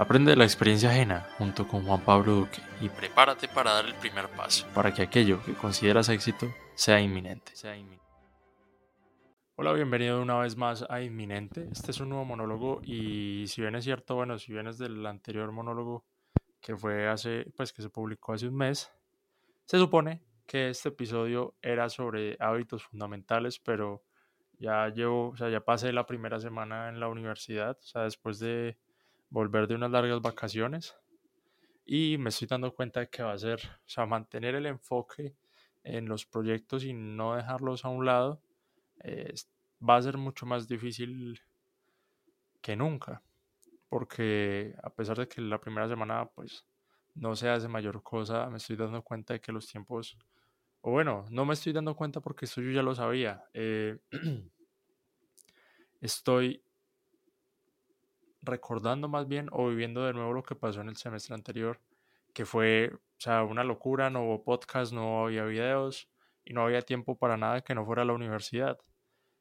Aprende de la experiencia ajena junto con Juan Pablo Duque y prepárate para dar el primer paso para que aquello que consideras éxito sea inminente. Hola, bienvenido una vez más a Inminente. Este es un nuevo monólogo y si bien es cierto, bueno, si vienes del anterior monólogo que fue hace, pues que se publicó hace un mes, se supone que este episodio era sobre hábitos fundamentales, pero ya llevo, o sea, ya pasé la primera semana en la universidad, o sea, después de volver de unas largas vacaciones y me estoy dando cuenta de que va a ser, o sea, mantener el enfoque en los proyectos y no dejarlos a un lado, va a ser mucho más difícil que nunca, porque a pesar de que la primera semana pues no se hace mayor cosa, me estoy dando cuenta de que los tiempos, o bueno, no me estoy dando cuenta porque esto yo ya lo sabía, eh, estoy recordando más bien o viviendo de nuevo lo que pasó en el semestre anterior, que fue, o sea, una locura, no hubo podcast, no había videos y no había tiempo para nada que no fuera la universidad.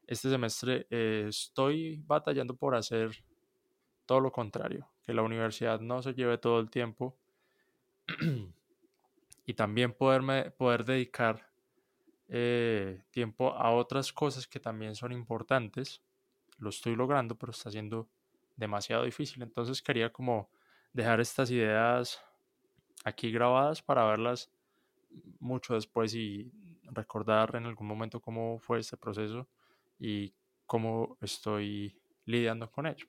Este semestre eh, estoy batallando por hacer todo lo contrario, que la universidad no se lleve todo el tiempo y también poderme, poder dedicar eh, tiempo a otras cosas que también son importantes. Lo estoy logrando, pero está siendo demasiado difícil. Entonces quería como dejar estas ideas aquí grabadas para verlas mucho después y recordar en algún momento cómo fue este proceso y cómo estoy lidiando con ello.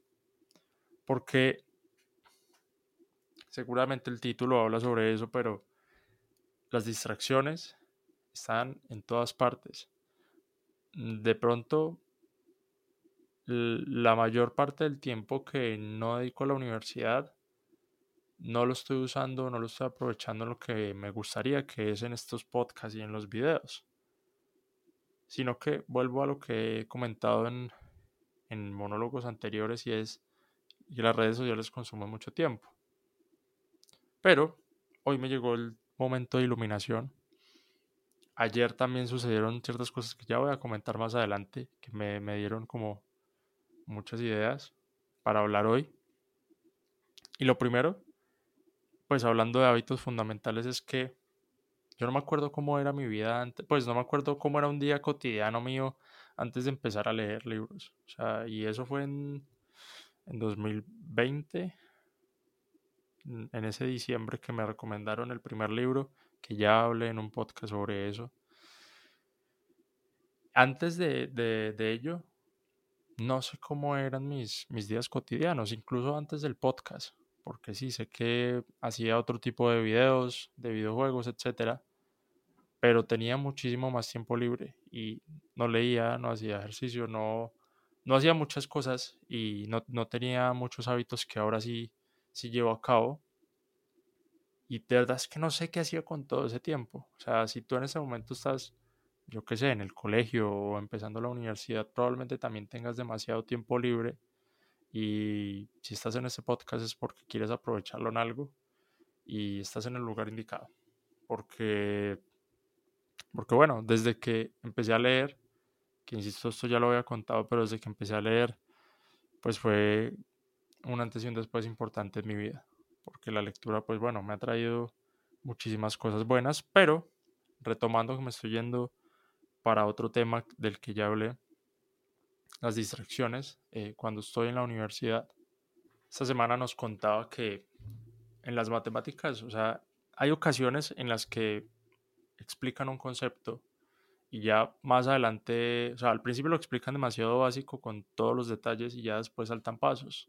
Porque seguramente el título habla sobre eso, pero las distracciones están en todas partes. De pronto la mayor parte del tiempo que no dedico a la universidad no lo estoy usando, no lo estoy aprovechando lo que me gustaría, que es en estos podcasts y en los videos. Sino que vuelvo a lo que he comentado en, en monólogos anteriores y es que las redes sociales consumen mucho tiempo. Pero hoy me llegó el momento de iluminación. Ayer también sucedieron ciertas cosas que ya voy a comentar más adelante, que me, me dieron como muchas ideas para hablar hoy. Y lo primero, pues hablando de hábitos fundamentales, es que yo no me acuerdo cómo era mi vida antes, pues no me acuerdo cómo era un día cotidiano mío antes de empezar a leer libros. O sea, y eso fue en, en 2020, en ese diciembre que me recomendaron el primer libro, que ya hablé en un podcast sobre eso. Antes de, de, de ello, no sé cómo eran mis, mis días cotidianos, incluso antes del podcast, porque sí, sé que hacía otro tipo de videos, de videojuegos, etcétera, pero tenía muchísimo más tiempo libre y no leía, no hacía ejercicio, no, no hacía muchas cosas y no, no tenía muchos hábitos que ahora sí, sí llevo a cabo. Y de verdad es que no sé qué hacía con todo ese tiempo. O sea, si tú en ese momento estás yo qué sé, en el colegio o empezando la universidad, probablemente también tengas demasiado tiempo libre y si estás en este podcast es porque quieres aprovecharlo en algo y estás en el lugar indicado. Porque, porque bueno, desde que empecé a leer, que insisto, esto ya lo había contado, pero desde que empecé a leer, pues fue un antes y un después importante en mi vida. Porque la lectura, pues bueno, me ha traído muchísimas cosas buenas, pero retomando que me estoy yendo para otro tema del que ya hablé, las distracciones. Eh, cuando estoy en la universidad, esta semana nos contaba que en las matemáticas, o sea, hay ocasiones en las que explican un concepto y ya más adelante, o sea, al principio lo explican demasiado básico con todos los detalles y ya después saltan pasos.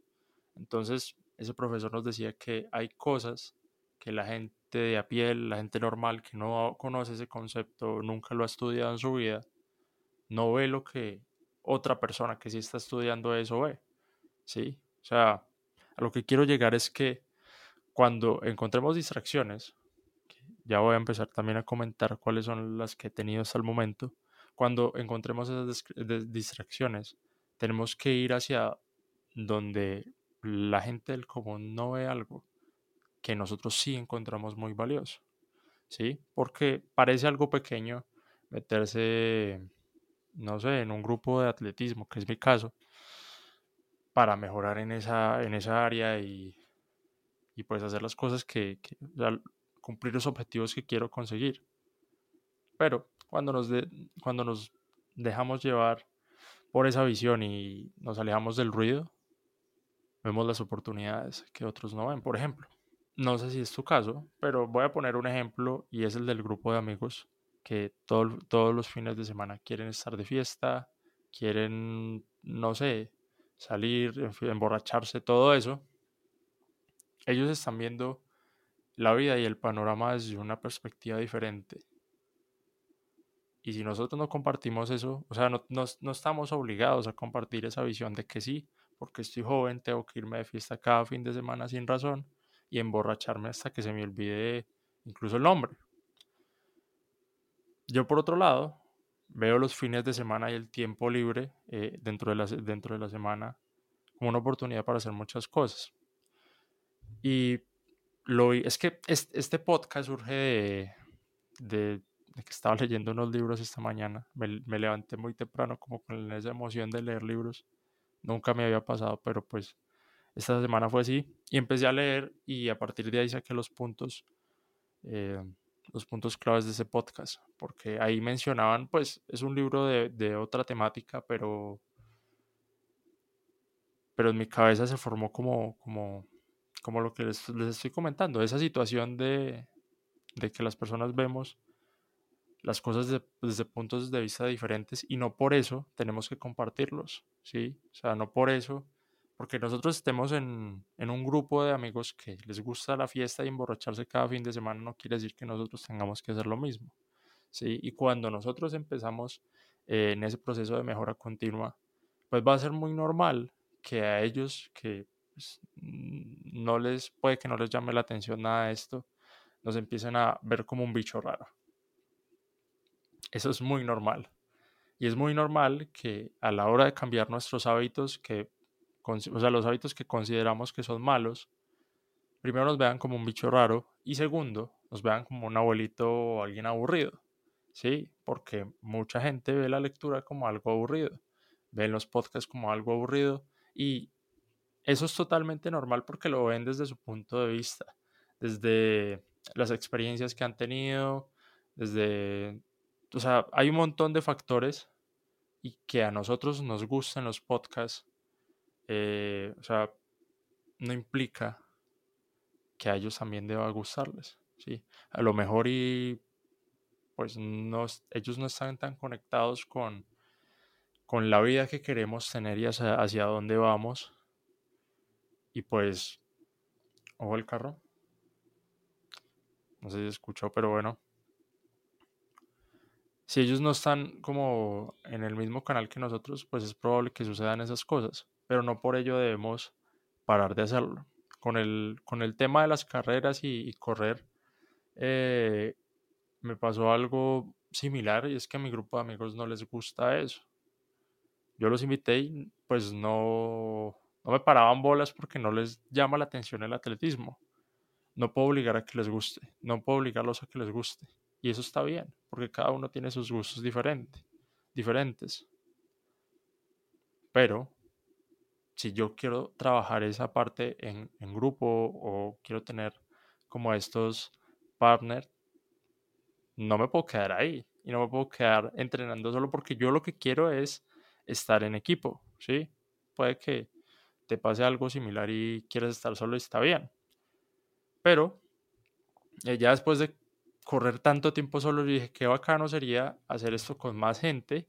Entonces, ese profesor nos decía que hay cosas que la gente de a pie, la gente normal que no conoce ese concepto, nunca lo ha estudiado en su vida, no ve lo que otra persona que sí está estudiando eso ve. ¿Sí? O sea, a lo que quiero llegar es que cuando encontremos distracciones, ya voy a empezar también a comentar cuáles son las que he tenido hasta el momento, cuando encontremos esas distracciones, tenemos que ir hacia donde la gente del común no ve algo que nosotros sí encontramos muy valioso. ¿Sí? Porque parece algo pequeño meterse, no sé, en un grupo de atletismo, que es mi caso, para mejorar en esa, en esa área y, y pues hacer las cosas que, cumplir los objetivos que quiero conseguir. Pero cuando nos, cuando nos dejamos llevar por esa visión y nos alejamos del ruido, vemos las oportunidades que otros no ven. Por ejemplo, no sé si es tu caso, pero voy a poner un ejemplo y es el del grupo de amigos que todos los fines de semana quieren estar de fiesta, quieren, no sé, salir, emborracharse, todo eso. Ellos están viendo la vida y el panorama desde una perspectiva diferente. Y si nosotros no compartimos eso, o sea, no, no, estamos obligados a compartir esa visión de que sí, porque estoy joven, tengo que irme de fiesta cada fin de semana sin razón y emborracharme hasta que se me olvide incluso el nombre. Yo por otro lado, veo los fines de semana y el tiempo libre eh, dentro, de la, dentro de la semana como una oportunidad para hacer muchas cosas. Y lo, es que este, podcast surge de, de, que estaba leyendo unos libros esta mañana. Me, me, levanté muy temprano como con esa emoción de leer libros. Nunca me había pasado, pero pues esta semana fue así. Y empecé a leer y a partir de ahí saqué los puntos. Eh, los puntos claves de ese podcast, porque ahí mencionaban, pues es un libro de, de otra temática, pero, pero en mi cabeza se formó como, como, como lo que les, les estoy comentando, esa situación de, de, que las personas vemos las cosas desde puntos de vista diferentes y no por eso tenemos que compartirlos, ¿sí? O sea, no por eso porque nosotros estemos en, un grupo de amigos que les gusta la fiesta y emborracharse cada fin de semana no quiere decir que nosotros tengamos que hacer lo mismo. ¿sí? Y cuando nosotros empezamos eh, en ese proceso de mejora continua, pues va a ser muy normal que a ellos que pues, no les puede que no les llame la atención nada de esto, nos empiecen a ver como un bicho raro. Eso es muy normal. Y es muy normal que a la hora de cambiar nuestros hábitos, que o sea, los hábitos que consideramos que son malos, primero nos vean como un bicho raro y segundo, nos vean como un abuelito o alguien aburrido. ¿Sí? Porque mucha gente ve la lectura como algo aburrido, ve los podcasts como algo aburrido y eso es totalmente normal porque lo ven desde su punto de vista, desde las experiencias que han tenido, desde, o sea, hay un montón de factores y que a nosotros nos gustan los podcasts eh, o sea, no implica que a ellos también deba gustarles, ¿sí? A lo mejor y pues no, ellos no están tan conectados con, con la vida que queremos tener y hacia, hacia dónde vamos. Y pues, ojo el carro. No sé si escuchó, pero bueno. Si ellos no están como en el mismo canal que nosotros, pues es probable que sucedan esas cosas pero no por ello debemos parar de hacerlo. Con el, con el tema de las carreras y, correr, eh, me pasó algo similar y es que a mi grupo de amigos no les gusta eso. Yo los invité y pues no, no me paraban bolas porque no les llama la atención el atletismo. No puedo obligar a que les guste, no puedo obligarlos a que les guste. Y eso está bien, porque cada uno tiene sus gustos diferentes. diferentes. Pero si yo quiero trabajar esa parte en, grupo o quiero tener como estos partners, no me puedo quedar ahí y no me puedo quedar entrenando solo porque yo lo que quiero es estar en equipo, ¿sí? Puede que te pase algo similar y quieras estar solo y está bien. Pero eh, ya después de correr tanto tiempo solo, dije, qué bacano sería hacer esto con más gente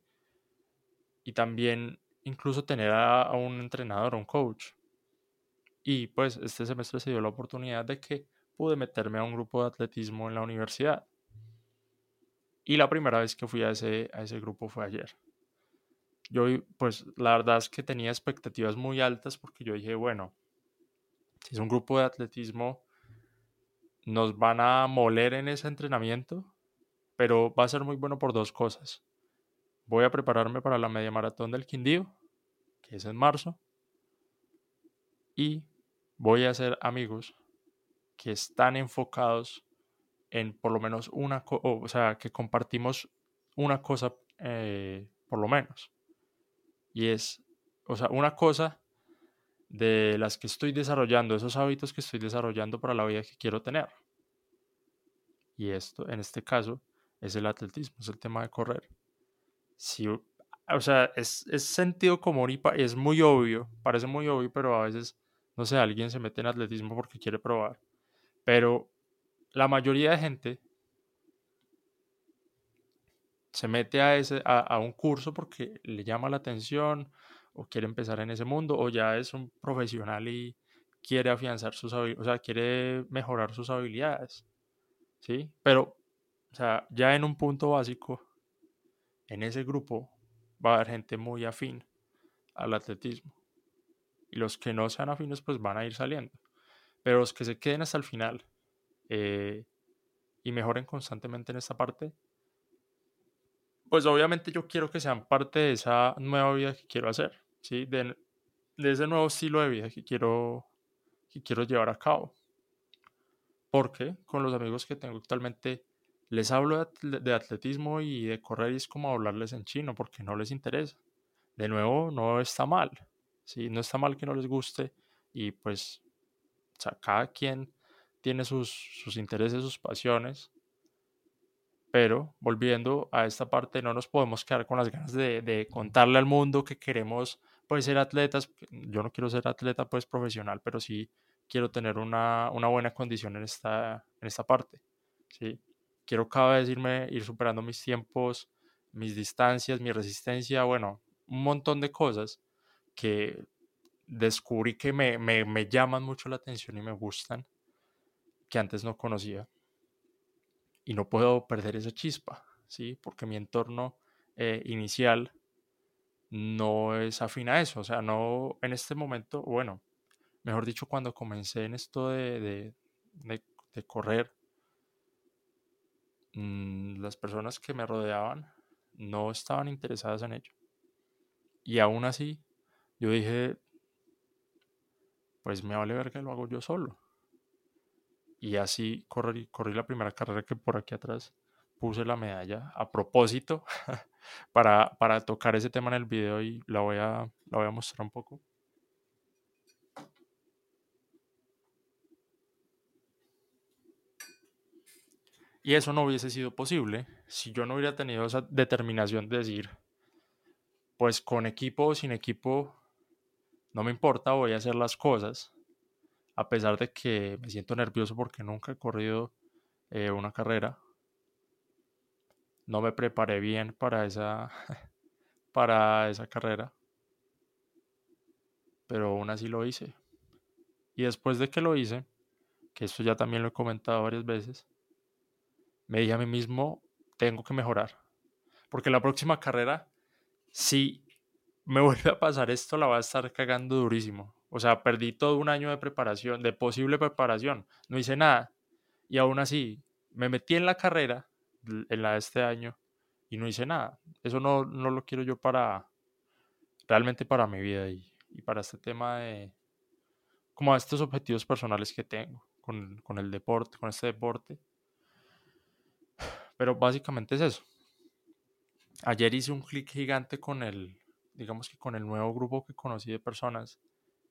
y también incluso tener a, un entrenador, un coach. Y pues este semestre se dio la oportunidad de que pude meterme a un grupo de atletismo en la universidad. Y la primera vez que fui a ese, a ese grupo fue ayer. Yo, pues la verdad es que tenía expectativas muy altas porque yo dije, bueno, si es un grupo de atletismo, nos van a moler en ese entrenamiento, pero va a ser muy bueno por dos cosas voy a prepararme para la media maratón del Quindío, que es en marzo, y voy a hacer amigos que están enfocados en por lo menos una cosa, o sea, que compartimos una cosa eh, por lo menos. Y es, o sea, una cosa de las que estoy desarrollando, esos hábitos que estoy desarrollando para la vida que quiero tener. Y esto, en este caso, es el atletismo, es el tema de correr. Si, o sea, es, es sentido común y es muy obvio, parece muy obvio, pero a veces, no sé, alguien se mete en atletismo porque quiere probar. Pero la mayoría de gente se mete a, ese, a, un curso porque le llama la atención o quiere empezar en ese mundo o ya es un profesional y quiere afianzar sus habilidades, o sea, quiere mejorar sus habilidades. ¿Sí? Pero, o sea, ya en un punto básico, en ese grupo va a haber gente muy afín al atletismo. Y los que no sean afines, pues van a ir saliendo. Pero los que se queden hasta el final eh, y mejoren constantemente en esta parte, pues obviamente yo quiero que sean parte de esa nueva vida que quiero hacer, ¿sí? De, ese nuevo estilo de vida que quiero, que quiero llevar a cabo. Porque con los amigos que tengo actualmente les hablo de atletismo y de correr y es como hablarles en chino porque no les interesa. De nuevo, no está mal, ¿sí? No está mal que no les guste y pues, o sea, cada quien tiene sus, intereses, sus pasiones pero volviendo a esta parte, no nos podemos quedar con las ganas de, contarle al mundo que queremos pues, ser atletas. Yo no quiero ser atleta pues, profesional, pero sí quiero tener una, buena condición en esta, en esta parte. ¿sí? Quiero cada vez irme, ir superando mis tiempos, mis distancias, mi resistencia, bueno, un montón de cosas que descubrí que me, me llaman mucho la atención y me gustan, que antes no conocía y no puedo perder esa chispa, ¿sí? Porque mi entorno eh, inicial no es afín a eso, o sea, no en este momento, bueno, mejor dicho, cuando comencé en esto de, de, correr, mm, las personas que me rodeaban no estaban interesadas en ello. Y aún así, yo dije, pues me vale ver que lo hago yo solo. Y así corrí, corrí la primera carrera que por aquí atrás puse la medalla a propósito para, para tocar ese tema en el video y la voy a, la voy a mostrar un poco. Y eso no hubiese sido posible si yo no hubiera tenido esa determinación de decir, pues con equipo o sin equipo, no me importa, voy a hacer las cosas a pesar de que me siento nervioso porque nunca he corrido eh, una carrera. No me preparé bien para esa, para esa carrera, pero aún así lo hice. Y después de que lo hice, que esto ya también lo he comentado varias veces, me dije a mí mismo, tengo que mejorar. Porque la próxima carrera, si me vuelve a pasar esto, la va a estar cagando durísimo. O sea, perdí todo un año de preparación, de posible preparación. No hice nada. Y aún así, me metí en la carrera, en la de este año, y no hice nada. Eso no, no lo quiero yo para, realmente para mi vida y, y para este tema de, como a estos objetivos personales que tengo con, con el deporte, con este deporte. Pero básicamente es eso. Ayer hice un clic gigante con el, digamos que con el nuevo grupo que conocí de personas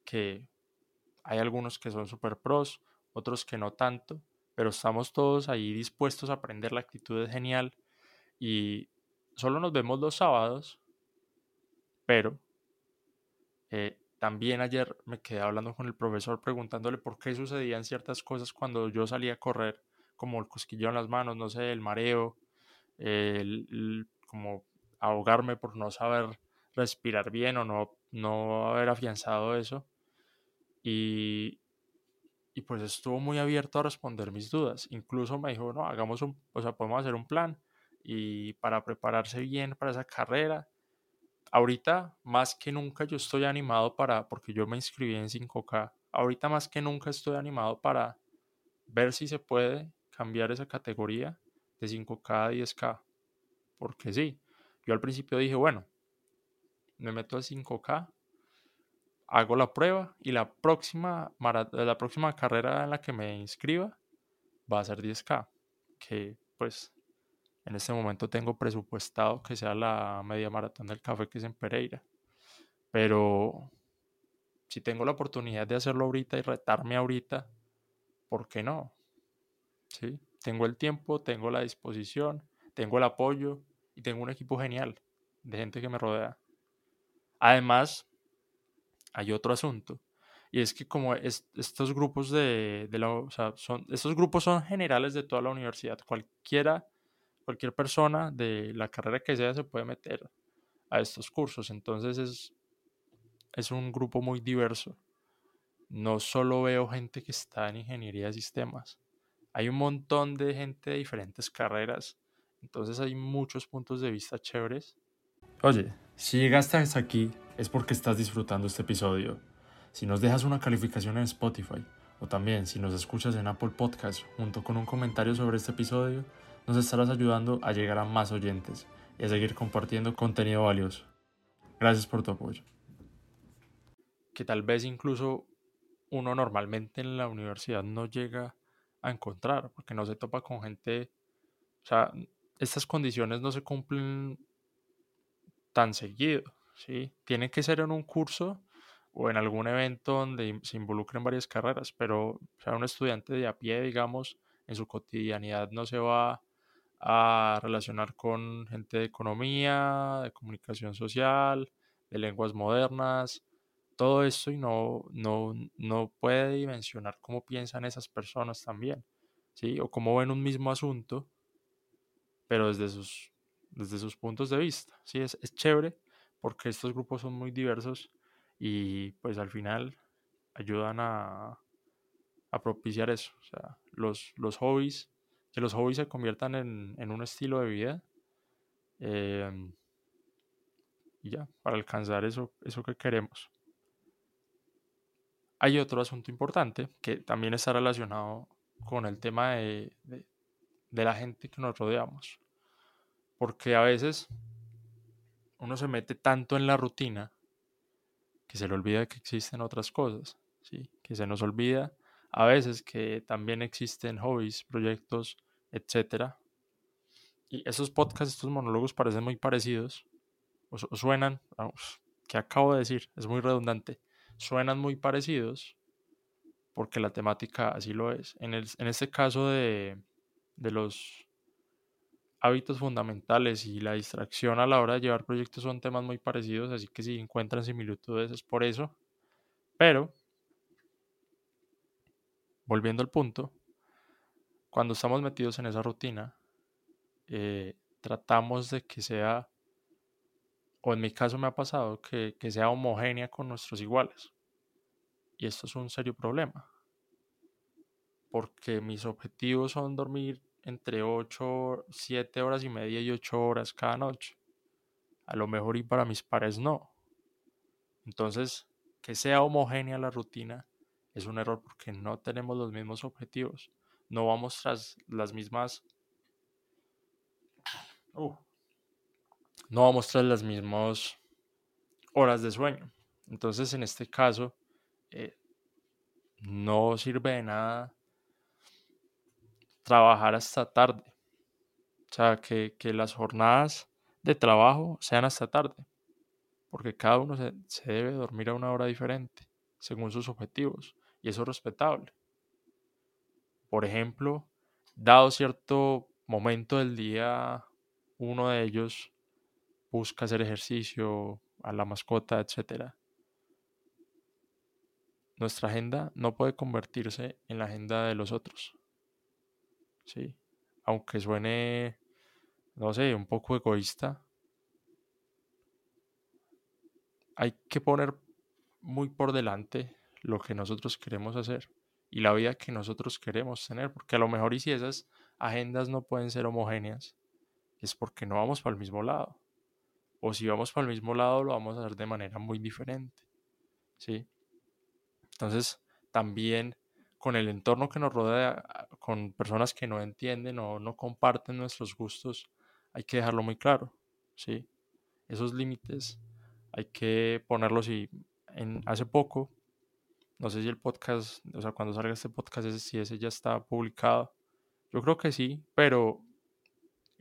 que hay algunos que son super pros, otros que no tanto, pero estamos todos ahí dispuestos a aprender, la actitud es genial y solo nos vemos los sábados, pero eh, también ayer me quedé hablando con el profesor preguntándole por qué sucedían ciertas cosas cuando yo salía a correr, como el cosquillo en las manos, no sé, el mareo, el, como ahogarme por no saber respirar bien o no, no haber afianzado eso. Y, y pues estuvo muy abierto a responder mis dudas. Incluso me dijo, no, hagamos un, o sea, podemos hacer un plan y para prepararse bien para esa carrera. Ahorita más que nunca yo estoy animado para, porque yo me inscribí en 5K, ahorita más que nunca estoy animado para ver si se puede cambiar esa categoría de 5K a 10K. Porque sí, yo al principio dije, bueno, me meto a 5K hago la prueba y la próxima, la próxima carrera en la que me inscriba va a ser 10K, que pues en este momento tengo presupuestado que sea la media maratón del café que es en Pereira. Pero, si tengo la oportunidad de hacerlo ahorita y retarme ahorita, ¿por qué no? ¿Sí? Tengo el tiempo, tengo la disposición, tengo el apoyo y tengo un equipo genial de gente que me rodea. Además, hay otro asunto. Y es que como estos grupos de, son, estos grupos son generales de toda la universidad. Cualquiera, cualquier persona de la carrera que sea se puede meter a estos cursos. Entonces es, es un grupo muy diverso. No solo veo gente que está en ingeniería de sistemas. Hay un montón de gente de diferentes carreras. Entonces hay muchos puntos de vista chéveres. Oye, si llegaste hasta aquí es porque estás disfrutando este episodio. Si nos dejas una calificación en Spotify o también si nos escuchas en Apple Podcast junto con un comentario sobre este episodio, nos estarás ayudando a llegar a más oyentes y a seguir compartiendo contenido valioso. Gracias por tu apoyo. Que tal vez incluso uno normalmente en la universidad no llega a encontrar, porque no se topa con gente, o sea, estas condiciones no se cumplen tan seguido, ¿sí? Tiene que ser en un curso o en algún evento donde se involucren varias carreras, pero o sea, un estudiante de a pie, digamos, en su cotidianidad no se va a relacionar con gente de economía, de comunicación social, de lenguas modernas, todo esto y no, no, no puede dimensionar cómo piensan esas personas también, ¿sí? O cómo ven un mismo asunto, pero desde sus, desde sus puntos de vista, ¿sí? Es, es chévere porque estos grupos son muy diversos y pues al final ayudan a, propiciar eso, o sea, los, los hobbies que los hobbies se conviertan en, un estilo de vida. Em, y ya, para alcanzar eso, eso que queremos. Hay otro asunto importante que también está relacionado con el tema de, la gente que nos rodeamos. Porque a veces uno se mete tanto en la rutina que se le olvida que existen otras cosas, ¿sí? que se nos olvida a veces que también existen hobbies, proyectos, etc. Y esos podcasts, estos monólogos parecen muy parecidos, o, suenan, vamos, que acabo de decir, es muy redundante, suenan muy parecidos porque la temática así lo es. En, el, en este caso de, de los hábitos fundamentales y la distracción a la hora de llevar proyectos son temas muy parecidos, así que si encuentran similitudes es por eso. Pero volviendo al punto, cuando estamos metidos en esa rutina, eh, tratamos de que sea, o en mi caso me ha pasado, que, que sea homogénea con nuestros iguales. Y esto es un serio problema. Porque mis objetivos son dormir entre 8, 7 horas y media y 8 horas cada noche. A lo mejor y para mis pares no. Entonces, que sea homogénea la rutina es un error porque no tenemos los mismos objetivos. No vamos tras las mismas... Uh, no vamos tras las mismas horas de sueño. Entonces, en este caso, eh, no sirve de nada trabajar hasta tarde. O sea, que, las jornadas de trabajo sean hasta tarde. Porque cada uno se, se debe dormir a una hora diferente, según sus objetivos y eso es respetable. Por ejemplo, dado cierto momento del día, uno de ellos busca hacer ejercicio a la mascota, etc. Nuestra agenda no puede convertirse en la agenda de los otros. ¿Sí? Aunque suene, no sé, un poco egoísta, hay que poner muy por delante lo que nosotros queremos hacer y la vida que nosotros queremos tener, porque a lo mejor y si esas agendas no pueden ser homogéneas, es porque no vamos para el mismo lado. O si vamos para el mismo lado, lo vamos a hacer de manera muy diferente. ¿Sí? Entonces, también con el entorno que nos rodea, con personas que no entienden o no comparten nuestros gustos, hay que dejarlo muy claro. ¿Sí? Esos límites hay que ponerlos y en, hace poco no sé si el podcast, o sea, cuando salga este podcast, si ese ya está publicado. Yo creo que sí, pero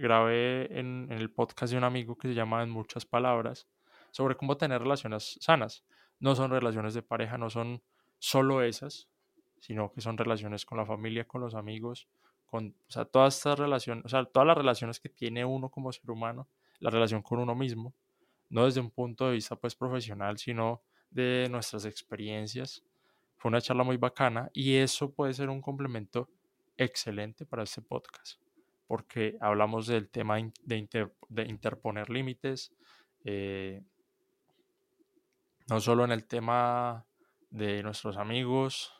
grabé en, el podcast de un amigo que se llama En muchas palabras sobre cómo tener relaciones sanas. no son relaciones de pareja, no son solo esas, sino que son relaciones con la familia, con los amigos, con, o sea, todas estas relaciones, o sea, todas las relaciones que tiene uno como ser humano, la relación con uno mismo, no desde un punto de vista pues profesional, sino de nuestras experiencias. Fue una charla muy bacana y eso puede ser un complemento excelente para este podcast, porque hablamos del tema de, interponer límites, eh, no solo en el tema de nuestros amigos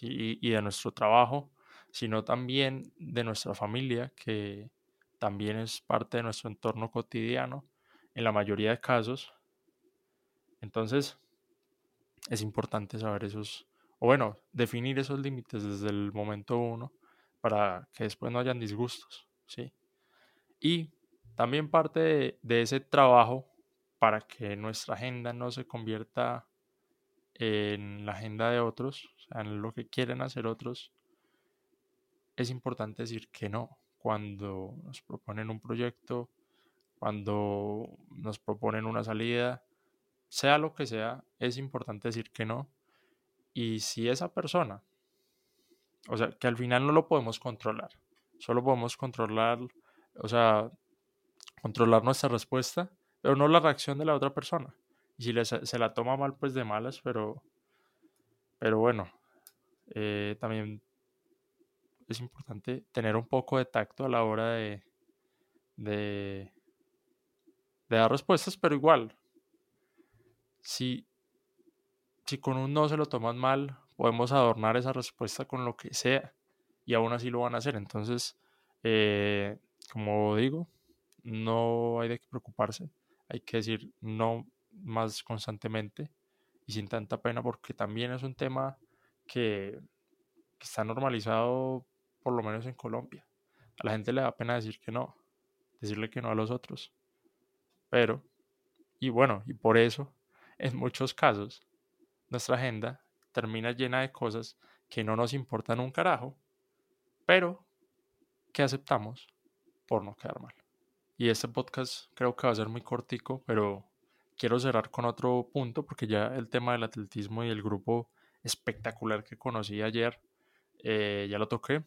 y de nuestro trabajo, sino también de nuestra familia, que también es parte de nuestro entorno cotidiano en la mayoría de casos. Entonces, es importante saber esos, o bueno, definir esos límites desde el momento uno para que después no hayan disgustos, ¿sí? Y también parte de, ese trabajo para que nuestra agenda no se convierta en la agenda de otros, o sea, en lo que quieren hacer otros, es importante decir que no cuando nos proponen un proyecto, cuando nos proponen una salida, sea lo que sea, es importante decir que no. Y si esa persona, o sea, que al final no lo podemos controlar, solo podemos controlar, o sea, controlar nuestra respuesta, pero no la reacción de la otra persona. Y si se la toma mal, pues de malas, pero, pero bueno, eh, también es importante tener un poco de tacto a la hora de, de, dar respuestas, pero igual, si, si con un no se lo toman mal, podemos adornar esa respuesta con lo que sea y aún así lo van a hacer. Entonces, eh, como digo, no hay de qué preocuparse, hay que decir no más constantemente y sin tanta pena porque también es un tema que, que está normalizado por lo menos en Colombia. A la gente le da pena decir que no, decirle que no a los otros. Pero, y bueno, y por eso, en muchos casos, nuestra agenda termina llena de cosas que no nos importan un carajo, pero que aceptamos por no quedar mal. Y este podcast creo que va a ser muy cortico, pero quiero cerrar con otro punto porque ya el tema del atletismo y el grupo espectacular que conocí ayer eh, ya lo toqué.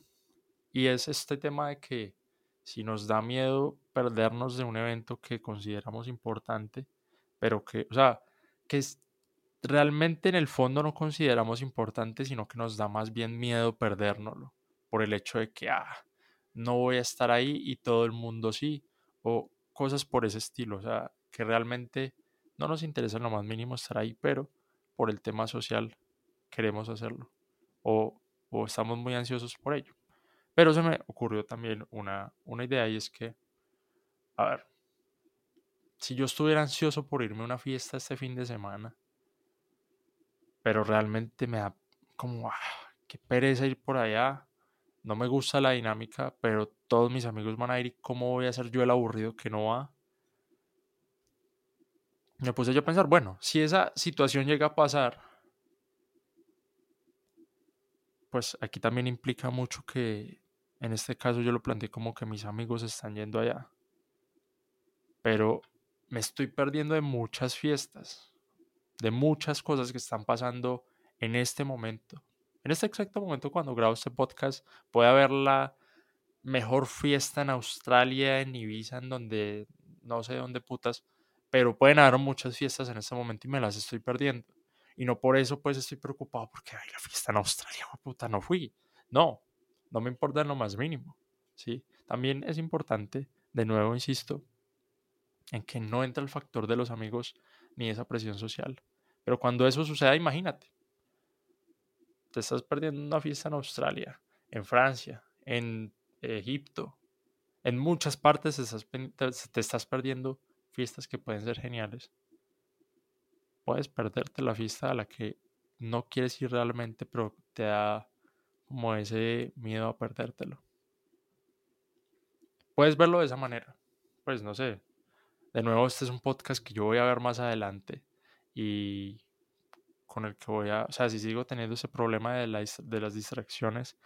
Y es este tema de que si nos da miedo perdernos de un evento que consideramos importante, pero que, o sea, que realmente en el fondo no consideramos importante, sino que nos da más bien miedo perdérnoslo, por el hecho de que, ah, no voy a estar ahí y todo el mundo sí, o cosas por ese estilo, o sea, que realmente no nos interesa en lo más mínimo estar ahí, pero por el tema social queremos hacerlo, o, o estamos muy ansiosos por ello. Pero se me ocurrió también una, una idea y es que, a ver, si yo estuviera ansioso por irme a una fiesta este fin de semana, pero realmente me da como, ah, qué pereza ir por allá, no me gusta la dinámica, pero todos mis amigos van a ir y cómo voy a ser yo el aburrido que no va. Me puse yo a pensar, bueno, si esa situación llega a pasar, pues aquí también implica mucho que en este caso yo lo planteé como que mis amigos están yendo allá. Pero me estoy perdiendo de muchas fiestas, de muchas cosas que están pasando en este momento. En este exacto momento cuando grabo este podcast puede haber la mejor fiesta en Australia, en Ibiza, en donde no sé dónde putas, pero pueden haber muchas fiestas en este momento y me las estoy perdiendo. Y no por eso pues estoy preocupado porque hay la fiesta en Australia, puta, no fui. No, no me importa en lo más mínimo. ¿sí? También es importante, de nuevo insisto, en que no entra el factor de los amigos ni esa presión social. Pero cuando eso suceda, imagínate, te estás perdiendo una fiesta en Australia, en Francia, en Egipto, en muchas partes te estás perdiendo fiestas que pueden ser geniales. Puedes perderte la fiesta a la que no quieres ir realmente, pero te da como ese miedo a perdértelo. Puedes verlo de esa manera. Pues no sé. De nuevo, este es un podcast que yo voy a ver más adelante y con el que voy a, o sea, si sigo teniendo ese problema de, de las distracciones,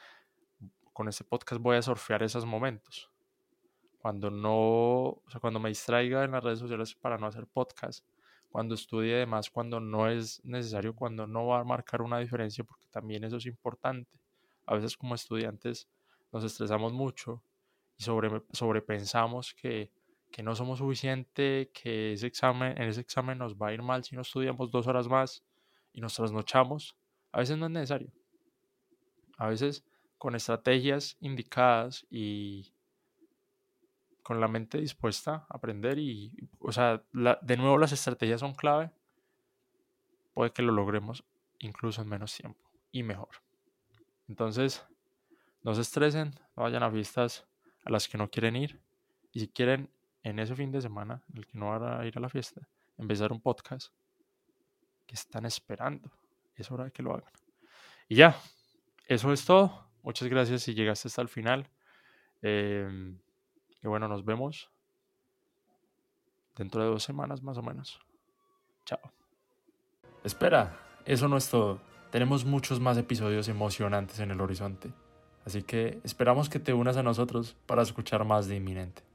con este podcast voy a surfear esos momentos. Cuando no, o sea, cuando me distraiga en las redes sociales para no hacer podcast, cuando estudie de más, cuando no es necesario, cuando no va a marcar una diferencia, porque también eso es importante. A veces como estudiantes nos estresamos mucho y sobre, sobrepensamos que, que no somos suficiente, que ese examen, en ese examen nos va a ir mal si no estudiamos dos horas más y nos trasnochamos. A veces no es necesario. A veces con estrategias indicadas y con la mente dispuesta a aprender y, o sea, de nuevo las estrategias son clave, puede que lo logremos incluso en menos tiempo y mejor. Entonces, no se estresen, no vayan a fiestas a las que no quieren ir y si quieren en ese fin de semana, en el que no van a ir a la fiesta, empezar un podcast, que están esperando? Es hora de que lo hagan. Y ya, eso es todo. Muchas gracias si llegaste hasta el final. Eh, y bueno, nos vemos dentro de dos semanas más o menos. Chao. Espera, eso no es todo. Tenemos muchos más episodios emocionantes en el horizonte. Así que esperamos que te unas a nosotros para escuchar más de Inminente.